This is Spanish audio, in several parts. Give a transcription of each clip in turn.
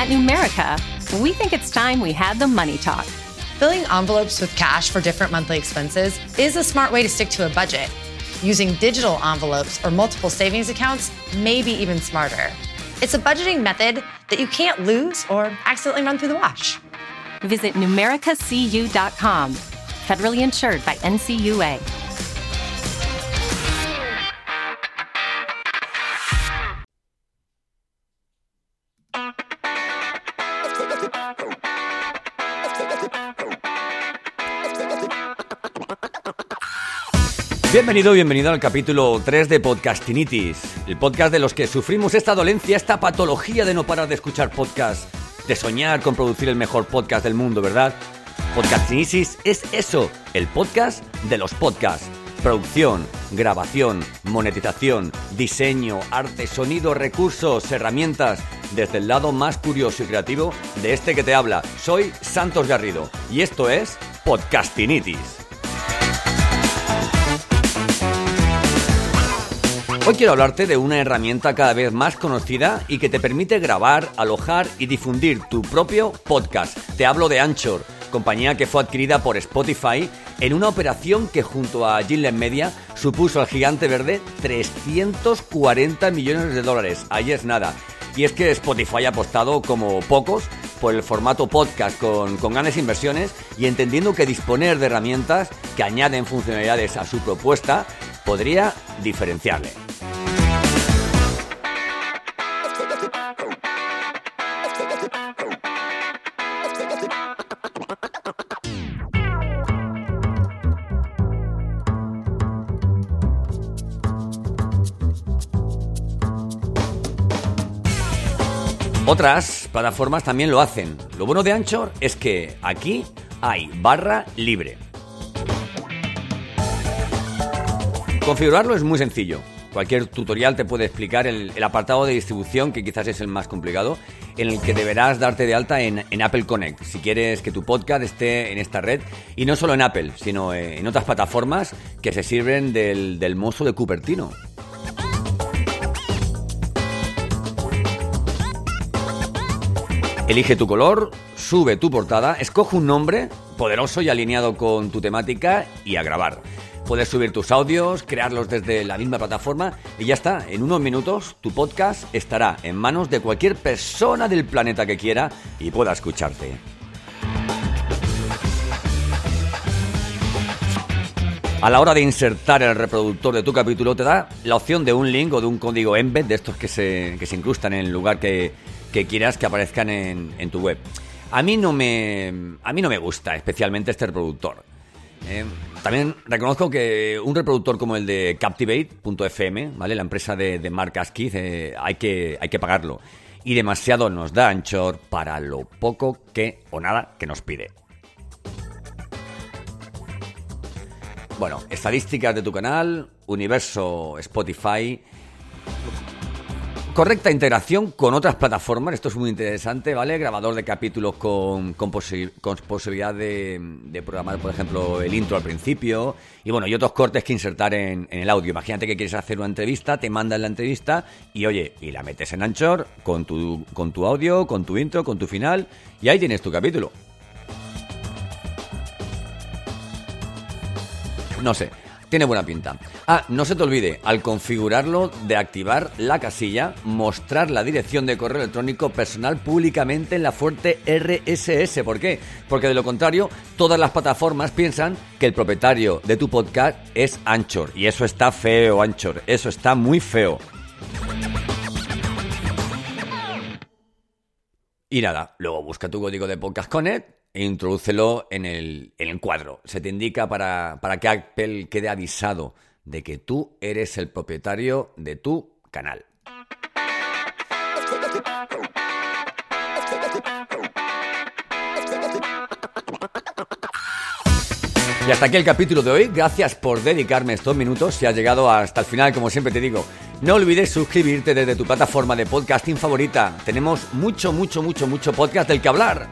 At Numerica, we think it's time we had the money talk. Filling envelopes with cash for different monthly expenses is a smart way to stick to a budget. Using digital envelopes or multiple savings accounts may be even smarter. It's a budgeting method that you can't lose or accidentally run through the wash. Visit numericacu.com. Federally insured by NCUA. Bienvenido, bienvenido al capítulo 3 de Podcastinitis, el podcast de los que sufrimos esta dolencia, esta patología de no parar de escuchar podcasts, de soñar con producir el mejor podcast del mundo, ¿verdad? Podcastinitis es eso, el podcast de los podcasts. Producción, grabación, monetización, diseño, arte, sonido, recursos, herramientas, desde el lado más curioso y creativo de este que te habla. Soy Santos Garrido y esto es Podcastinitis. Hoy quiero hablarte de una herramienta cada vez más conocida y que te permite grabar, alojar y difundir tu propio podcast. Te hablo de Anchor, compañía que fue adquirida por Spotify en una operación que junto a Gimlet Media supuso al gigante verde 340 millones de dólares. Ahí es nada. Y es que Spotify ha apostado como pocos por el formato podcast con, con grandes inversiones y entendiendo que disponer de herramientas que añaden funcionalidades a su propuesta podría diferenciarle. Otras plataformas también lo hacen. Lo bueno de Anchor es que aquí hay barra libre. Configurarlo es muy sencillo. Cualquier tutorial te puede explicar el, apartado de distribución, que quizás es el más complicado, en el que deberás darte de alta en, Apple Connect, si quieres que tu podcast esté en esta red, y no solo en Apple, sino en otras plataformas que se sirven del, del mozo de Cupertino. Elige tu color, sube tu portada, escoge un nombre poderoso y alineado con tu temática y a grabar. Puedes subir tus audios, crearlos desde la misma plataforma y ya está. En unos minutos tu podcast estará en manos de cualquier persona del planeta que quiera y pueda escucharte. A la hora de insertar el reproductor de tu capítulo te da la opción de un link o de un código embed de estos que se, que se incrustan en el lugar que, que quieras que aparezcan en, tu web. A mí no me, a mí no me gusta especialmente este reproductor. Eh, también reconozco que un reproductor como el de Captivate.fm, ¿vale? La empresa de, de Mark Askiz, eh, hay, que, hay que pagarlo. Y demasiado nos da Anchor para lo poco que o nada que nos pide. Bueno, estadísticas de tu canal, universo Spotify, correcta integración con otras plataformas, esto es muy interesante, ¿vale? Grabador de capítulos con, con, posibilidad de, programar, por ejemplo, el intro al principio y bueno, y otros cortes que insertar en, el audio. Imagínate que quieres hacer una entrevista, te mandan la entrevista y oye, y la metes en Anchor con tu, con tu audio, con tu intro, con tu final y ahí tienes tu capítulo. No sé, tiene buena pinta. Ah, no se te olvide, al configurarlo, de activar la casilla, mostrar la dirección de correo electrónico personal públicamente en la fuente RSS. ¿Por qué? Porque de lo contrario, todas las plataformas piensan que el propietario de tu podcast es Anchor. Y eso está feo, Anchor. Eso está muy feo. Y nada, luego busca tu código de Podcast Connect e introdúcelo en el, en el cuadro. Se te indica para, para que Apple quede avisado de que tú eres el propietario de tu canal. Y hasta aquí el capítulo de hoy. Gracias por dedicarme estos minutos. Si has llegado hasta el final, como siempre te digo, no olvides suscribirte desde tu plataforma de podcasting favorita. Tenemos mucho, mucho, mucho, mucho podcast del que hablar.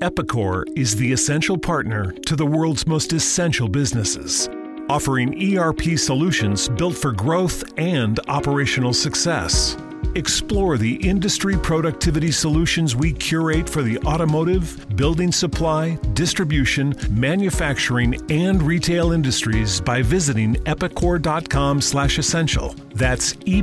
Epicor is the essential partner to the world's most essential businesses. offering ERP solutions built for growth and operational success. Explore the industry productivity solutions we curate for the automotive, building supply, distribution, manufacturing, and retail industries by visiting epicor.com/essential. That's e